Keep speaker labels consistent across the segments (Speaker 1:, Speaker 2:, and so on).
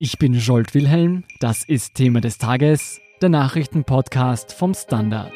Speaker 1: Ich bin Jolt Wilhelm, das ist Thema des Tages, der Nachrichtenpodcast vom Standard.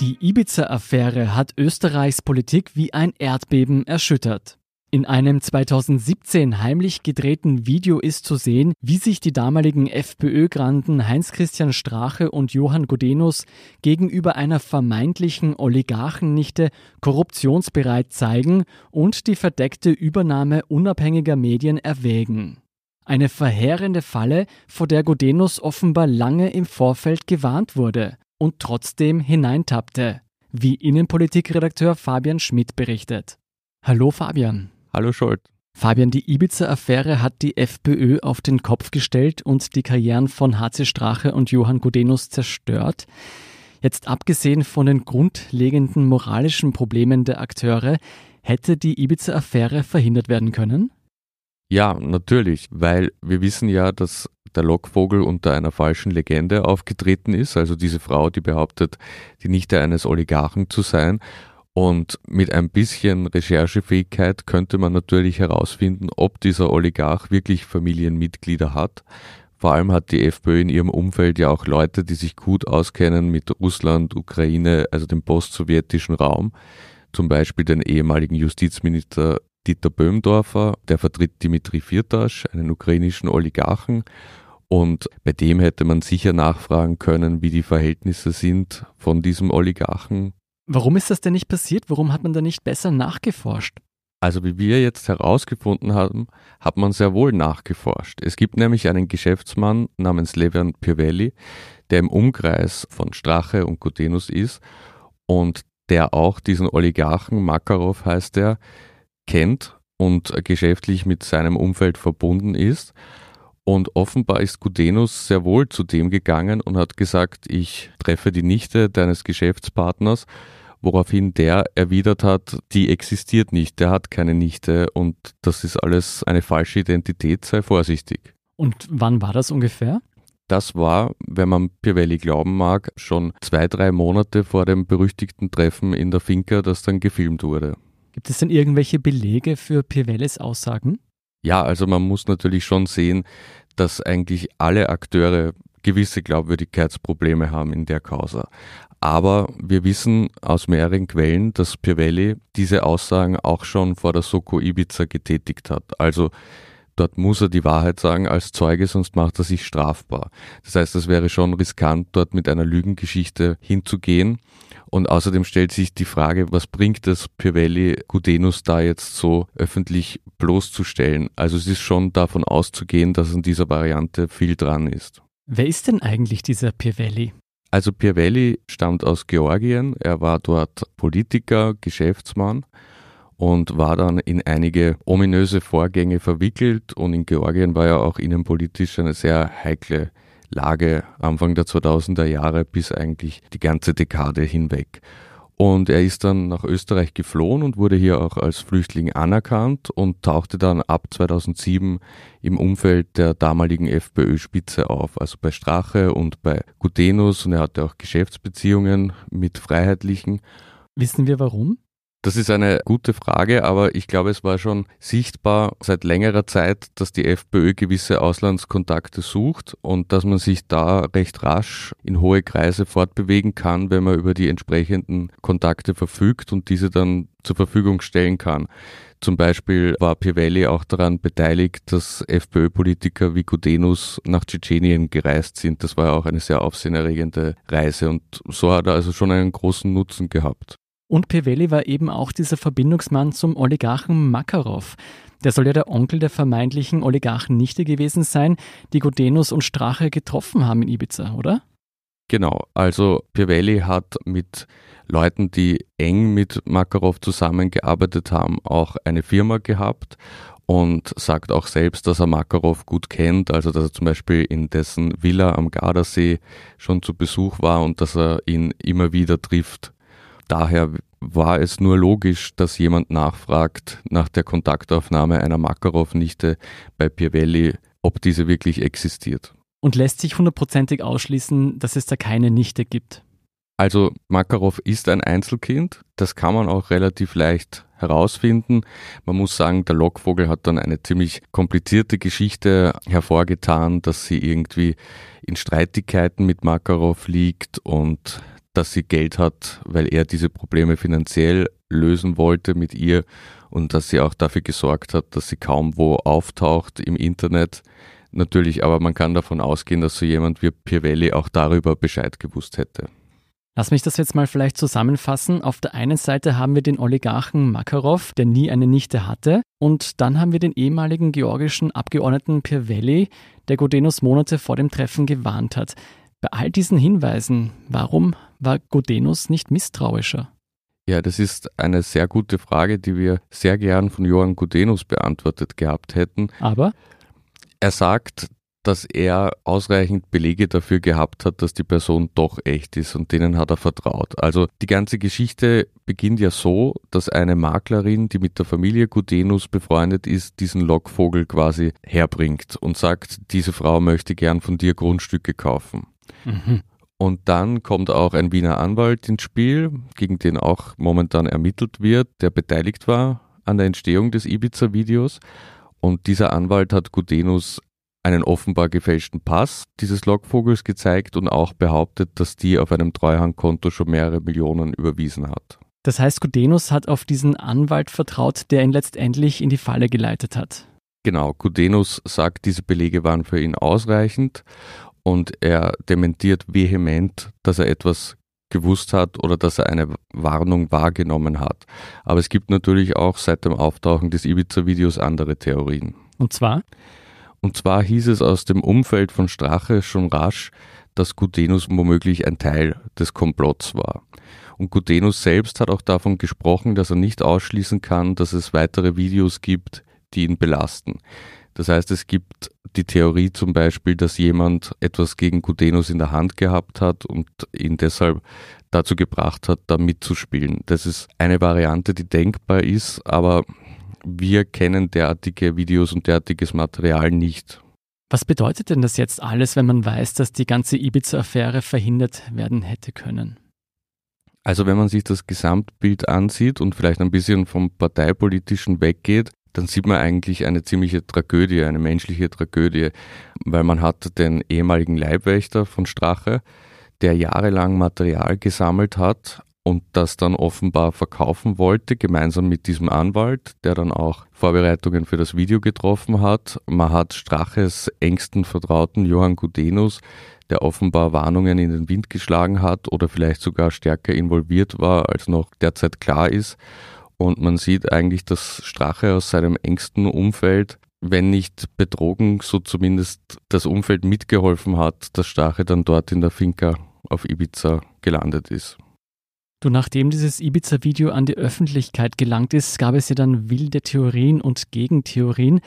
Speaker 1: Die Ibiza-Affäre hat Österreichs Politik wie ein Erdbeben erschüttert. In einem 2017 heimlich gedrehten Video ist zu sehen, wie sich die damaligen FPÖ-Granden Heinz-Christian Strache und Johann Godenus gegenüber einer vermeintlichen Oligarchennichte korruptionsbereit zeigen und die verdeckte Übernahme unabhängiger Medien erwägen. Eine verheerende Falle, vor der Godenus offenbar lange im Vorfeld gewarnt wurde und trotzdem hineintappte, wie Innenpolitikredakteur Fabian Schmidt berichtet. Hallo Fabian.
Speaker 2: Hallo Scholt.
Speaker 1: Fabian, die Ibiza-Affäre hat die FPÖ auf den Kopf gestellt und die Karrieren von HC Strache und Johann Gudenus zerstört. Jetzt abgesehen von den grundlegenden moralischen Problemen der Akteure, hätte die Ibiza-Affäre verhindert werden können?
Speaker 2: Ja, natürlich, weil wir wissen ja, dass der Lockvogel unter einer falschen Legende aufgetreten ist, also diese Frau, die behauptet, die Nichte eines Oligarchen zu sein und mit ein bisschen Recherchefähigkeit könnte man natürlich herausfinden, ob dieser Oligarch wirklich Familienmitglieder hat. Vor allem hat die FPÖ in ihrem Umfeld ja auch Leute, die sich gut auskennen mit Russland, Ukraine, also dem postsowjetischen Raum. Zum Beispiel den ehemaligen Justizminister Dieter Böhmdorfer, der vertritt Dimitri Firtasch, einen ukrainischen Oligarchen. Und bei dem hätte man sicher nachfragen können, wie die Verhältnisse sind von diesem Oligarchen
Speaker 1: Warum ist das denn nicht passiert? Warum hat man da nicht besser nachgeforscht?
Speaker 2: Also wie wir jetzt herausgefunden haben, hat man sehr wohl nachgeforscht. Es gibt nämlich einen Geschäftsmann namens Levian Pirvelli, der im Umkreis von Strache und Gutenus ist und der auch diesen Oligarchen, Makarov heißt er, kennt und geschäftlich mit seinem Umfeld verbunden ist. Und offenbar ist Gudenus sehr wohl zu dem gegangen und hat gesagt, ich treffe die Nichte deines Geschäftspartners woraufhin der erwidert hat, die existiert nicht, der hat keine Nichte und das ist alles eine falsche Identität, sei vorsichtig.
Speaker 1: Und wann war das ungefähr?
Speaker 2: Das war, wenn man Pirelli glauben mag, schon zwei, drei Monate vor dem berüchtigten Treffen in der Finca, das dann gefilmt wurde.
Speaker 1: Gibt es denn irgendwelche Belege für Pirellis Aussagen?
Speaker 2: Ja, also man muss natürlich schon sehen, dass eigentlich alle Akteure gewisse Glaubwürdigkeitsprobleme haben in der Causa. Aber wir wissen aus mehreren Quellen, dass Pirelli diese Aussagen auch schon vor der Soko Ibiza getätigt hat. Also dort muss er die Wahrheit sagen als Zeuge, sonst macht er sich strafbar. Das heißt, es wäre schon riskant, dort mit einer Lügengeschichte hinzugehen. Und außerdem stellt sich die Frage, was bringt es Pirelli Gudenus da jetzt so öffentlich bloßzustellen? Also es ist schon davon auszugehen, dass an dieser Variante viel dran ist.
Speaker 1: Wer ist denn eigentlich dieser Pirelli?
Speaker 2: Also Pirelli stammt aus Georgien. Er war dort Politiker, Geschäftsmann und war dann in einige ominöse Vorgänge verwickelt. Und in Georgien war ja auch innenpolitisch eine sehr heikle Lage Anfang der 2000er Jahre bis eigentlich die ganze Dekade hinweg. Und er ist dann nach Österreich geflohen und wurde hier auch als Flüchtling anerkannt und tauchte dann ab 2007 im Umfeld der damaligen FPÖ-Spitze auf, also bei Strache und bei Gutenus und er hatte auch Geschäftsbeziehungen mit Freiheitlichen.
Speaker 1: Wissen wir warum?
Speaker 2: Das ist eine gute Frage, aber ich glaube, es war schon sichtbar seit längerer Zeit, dass die FPÖ gewisse Auslandskontakte sucht und dass man sich da recht rasch in hohe Kreise fortbewegen kann, wenn man über die entsprechenden Kontakte verfügt und diese dann zur Verfügung stellen kann. Zum Beispiel war Pivelli auch daran beteiligt, dass FPÖ-Politiker wie Gudenus nach Tschetschenien gereist sind. Das war ja auch eine sehr aufsehenerregende Reise und so hat er also schon einen großen Nutzen gehabt.
Speaker 1: Und Pivelli war eben auch dieser Verbindungsmann zum Oligarchen Makarov. Der soll ja der Onkel der vermeintlichen Oligarchennichte gewesen sein, die Godenus und Strache getroffen haben in Ibiza, oder?
Speaker 2: Genau, also Pivelli hat mit Leuten, die eng mit Makarov zusammengearbeitet haben, auch eine Firma gehabt und sagt auch selbst, dass er Makarov gut kennt, also dass er zum Beispiel in dessen Villa am Gardasee schon zu Besuch war und dass er ihn immer wieder trifft. Daher war es nur logisch, dass jemand nachfragt nach der Kontaktaufnahme einer Makarov-Nichte bei Pirelli, ob diese wirklich existiert.
Speaker 1: Und lässt sich hundertprozentig ausschließen, dass es da keine Nichte gibt?
Speaker 2: Also Makarov ist ein Einzelkind, das kann man auch relativ leicht herausfinden. Man muss sagen, der Lockvogel hat dann eine ziemlich komplizierte Geschichte hervorgetan, dass sie irgendwie in Streitigkeiten mit Makarov liegt und dass sie Geld hat, weil er diese Probleme finanziell lösen wollte mit ihr und dass sie auch dafür gesorgt hat, dass sie kaum wo auftaucht im Internet. Natürlich, aber man kann davon ausgehen, dass so jemand wie Pirelli auch darüber Bescheid gewusst hätte.
Speaker 1: Lass mich das jetzt mal vielleicht zusammenfassen. Auf der einen Seite haben wir den Oligarchen Makarov, der nie eine Nichte hatte. Und dann haben wir den ehemaligen georgischen Abgeordneten Pirvelli, der Godenos Monate vor dem Treffen gewarnt hat. Bei all diesen Hinweisen, warum war Godenos nicht misstrauischer?
Speaker 2: Ja, das ist eine sehr gute Frage, die wir sehr gern von Johann Gudenus beantwortet gehabt hätten.
Speaker 1: Aber?
Speaker 2: Er sagt, dass er ausreichend Belege dafür gehabt hat, dass die Person doch echt ist und denen hat er vertraut. Also die ganze Geschichte beginnt ja so, dass eine Maklerin, die mit der Familie Gudenus befreundet ist, diesen Lockvogel quasi herbringt und sagt, diese Frau möchte gern von dir Grundstücke kaufen. Mhm. Und dann kommt auch ein Wiener Anwalt ins Spiel, gegen den auch momentan ermittelt wird, der beteiligt war an der Entstehung des Ibiza-Videos. Und dieser Anwalt hat Gudenus einen offenbar gefälschten Pass dieses Lockvogels gezeigt und auch behauptet, dass die auf einem Treuhandkonto schon mehrere Millionen überwiesen hat.
Speaker 1: Das heißt, Gudenus hat auf diesen Anwalt vertraut, der ihn letztendlich in die Falle geleitet hat.
Speaker 2: Genau, Gudenus sagt, diese Belege waren für ihn ausreichend und er dementiert vehement, dass er etwas gewusst hat oder dass er eine Warnung wahrgenommen hat. Aber es gibt natürlich auch seit dem Auftauchen des Ibiza-Videos andere Theorien.
Speaker 1: Und zwar?
Speaker 2: Und zwar hieß es aus dem Umfeld von Strache schon rasch, dass Gutenus womöglich ein Teil des Komplotts war. Und Gutenus selbst hat auch davon gesprochen, dass er nicht ausschließen kann, dass es weitere Videos gibt, die ihn belasten. Das heißt, es gibt die Theorie zum Beispiel, dass jemand etwas gegen Gudenus in der Hand gehabt hat und ihn deshalb dazu gebracht hat, da mitzuspielen. Das ist eine Variante, die denkbar ist, aber wir kennen derartige Videos und derartiges Material nicht.
Speaker 1: Was bedeutet denn das jetzt alles, wenn man weiß, dass die ganze Ibiza-Affäre verhindert werden hätte können?
Speaker 2: Also wenn man sich das Gesamtbild ansieht und vielleicht ein bisschen vom Parteipolitischen weggeht, dann sieht man eigentlich eine ziemliche Tragödie, eine menschliche Tragödie, weil man hat den ehemaligen Leibwächter von Strache, der jahrelang Material gesammelt hat, und das dann offenbar verkaufen wollte, gemeinsam mit diesem Anwalt, der dann auch Vorbereitungen für das Video getroffen hat. Man hat Straches engsten Vertrauten Johann Gudenus, der offenbar Warnungen in den Wind geschlagen hat oder vielleicht sogar stärker involviert war, als noch derzeit klar ist. Und man sieht eigentlich, dass Strache aus seinem engsten Umfeld, wenn nicht betrogen, so zumindest das Umfeld mitgeholfen hat, dass Strache dann dort in der Finca auf Ibiza gelandet ist.
Speaker 1: Du, nachdem dieses Ibiza-Video an die Öffentlichkeit gelangt ist, gab es ja dann wilde Theorien und Gegentheorien.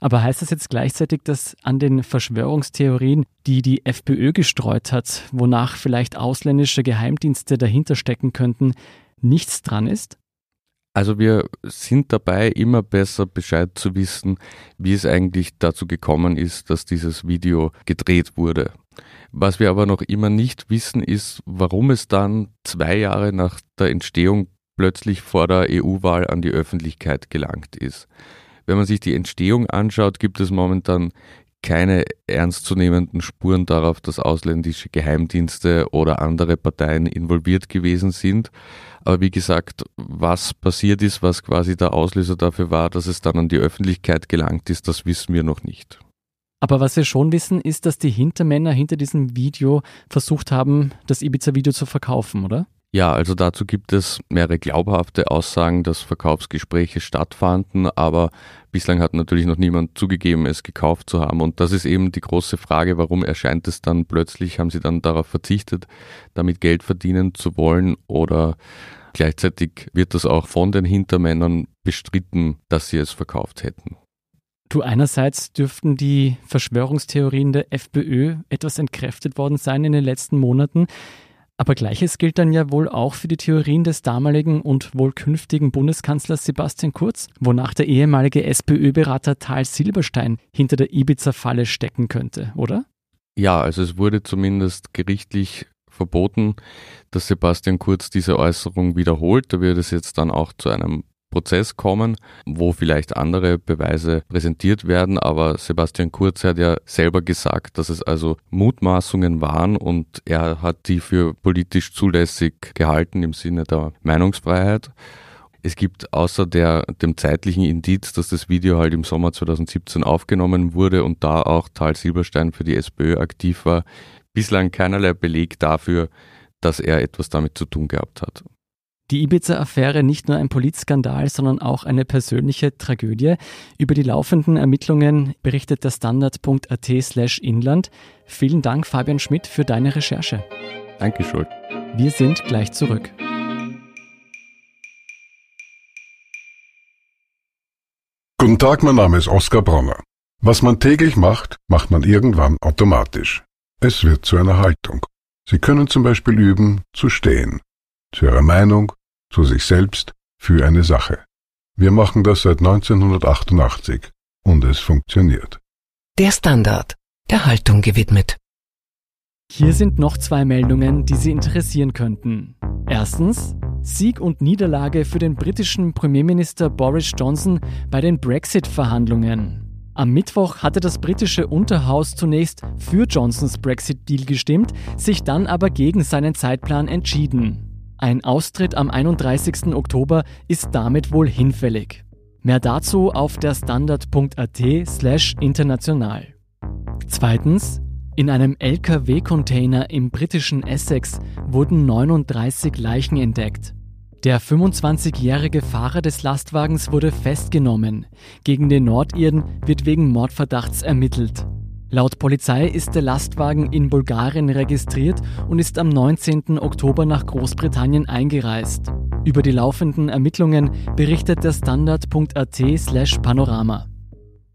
Speaker 1: Aber heißt das jetzt gleichzeitig, dass an den Verschwörungstheorien, die die FPÖ gestreut hat, wonach vielleicht ausländische Geheimdienste dahinter stecken könnten, nichts dran ist?
Speaker 2: Also wir sind dabei, immer besser Bescheid zu wissen, wie es eigentlich dazu gekommen ist, dass dieses Video gedreht wurde. Was wir aber noch immer nicht wissen, ist, warum es dann zwei Jahre nach der Entstehung plötzlich vor der EU-Wahl an die Öffentlichkeit gelangt ist. Wenn man sich die Entstehung anschaut, gibt es momentan keine ernstzunehmenden Spuren darauf, dass ausländische Geheimdienste oder andere Parteien involviert gewesen sind. Aber wie gesagt, was passiert ist, was quasi der Auslöser dafür war, dass es dann an die Öffentlichkeit gelangt ist, das wissen wir noch nicht.
Speaker 1: Aber was wir schon wissen, ist, dass die Hintermänner hinter diesem Video versucht haben, das Ibiza-Video zu verkaufen, oder?
Speaker 2: Ja, also dazu gibt es mehrere glaubhafte Aussagen, dass Verkaufsgespräche stattfanden, aber bislang hat natürlich noch niemand zugegeben, es gekauft zu haben. Und das ist eben die große Frage, warum erscheint es dann plötzlich, haben sie dann darauf verzichtet, damit Geld verdienen zu wollen oder gleichzeitig wird das auch von den Hintermännern bestritten, dass sie es verkauft hätten.
Speaker 1: Du, einerseits dürften die Verschwörungstheorien der FPÖ etwas entkräftet worden sein in den letzten Monaten. Aber gleiches gilt dann ja wohl auch für die Theorien des damaligen und wohl künftigen Bundeskanzlers Sebastian Kurz, wonach der ehemalige SPÖ-Berater Tal Silberstein hinter der Ibiza-Falle stecken könnte, oder?
Speaker 2: Ja, also es wurde zumindest gerichtlich verboten, dass Sebastian Kurz diese Äußerung wiederholt. Da wird es jetzt dann auch zu einem Prozess kommen, wo vielleicht andere Beweise präsentiert werden, aber Sebastian Kurz hat ja selber gesagt, dass es also Mutmaßungen waren und er hat die für politisch zulässig gehalten im Sinne der Meinungsfreiheit. Es gibt außer der, dem zeitlichen Indiz, dass das Video halt im Sommer 2017 aufgenommen wurde und da auch Tal Silberstein für die SPÖ aktiv war, bislang keinerlei Beleg dafür, dass er etwas damit zu tun gehabt hat.
Speaker 1: Die Ibiza-Affäre nicht nur ein Politskandal, sondern auch eine persönliche Tragödie. Über die laufenden Ermittlungen berichtet der Standard.at slash Inland. Vielen Dank, Fabian Schmidt, für deine Recherche.
Speaker 2: Danke, Schuld.
Speaker 1: Wir sind gleich zurück.
Speaker 3: Guten Tag, mein Name ist Oskar Bronner. Was man täglich macht, macht man irgendwann automatisch. Es wird zu einer Haltung. Sie können zum Beispiel üben, zu stehen. Zu Ihrer Meinung, zu sich selbst, für eine Sache. Wir machen das seit 1988 und es funktioniert.
Speaker 4: Der Standard, der Haltung gewidmet.
Speaker 1: Hier sind noch zwei Meldungen, die Sie interessieren könnten. Erstens, Sieg und Niederlage für den britischen Premierminister Boris Johnson bei den Brexit-Verhandlungen. Am Mittwoch hatte das britische Unterhaus zunächst für Johnsons Brexit-Deal gestimmt, sich dann aber gegen seinen Zeitplan entschieden. Ein Austritt am 31. Oktober ist damit wohl hinfällig. Mehr dazu auf der Standard.at slash international. Zweitens, in einem Lkw-Container im britischen Essex wurden 39 Leichen entdeckt. Der 25-jährige Fahrer des Lastwagens wurde festgenommen. Gegen den Nordirden wird wegen Mordverdachts ermittelt. Laut Polizei ist der Lastwagen in Bulgarien registriert und ist am 19. Oktober nach Großbritannien eingereist. Über die laufenden Ermittlungen berichtet der Standard.at/panorama.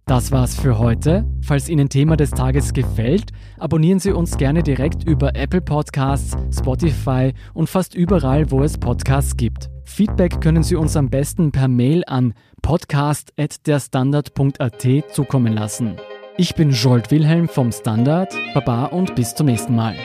Speaker 1: Das war's für heute. Falls Ihnen Thema des Tages gefällt, abonnieren Sie uns gerne direkt über Apple Podcasts, Spotify und fast überall, wo es Podcasts gibt. Feedback können Sie uns am besten per Mail an podcast.derstandard.at zukommen lassen. Ich bin Jolt Wilhelm vom Standard. Baba und bis zum nächsten Mal.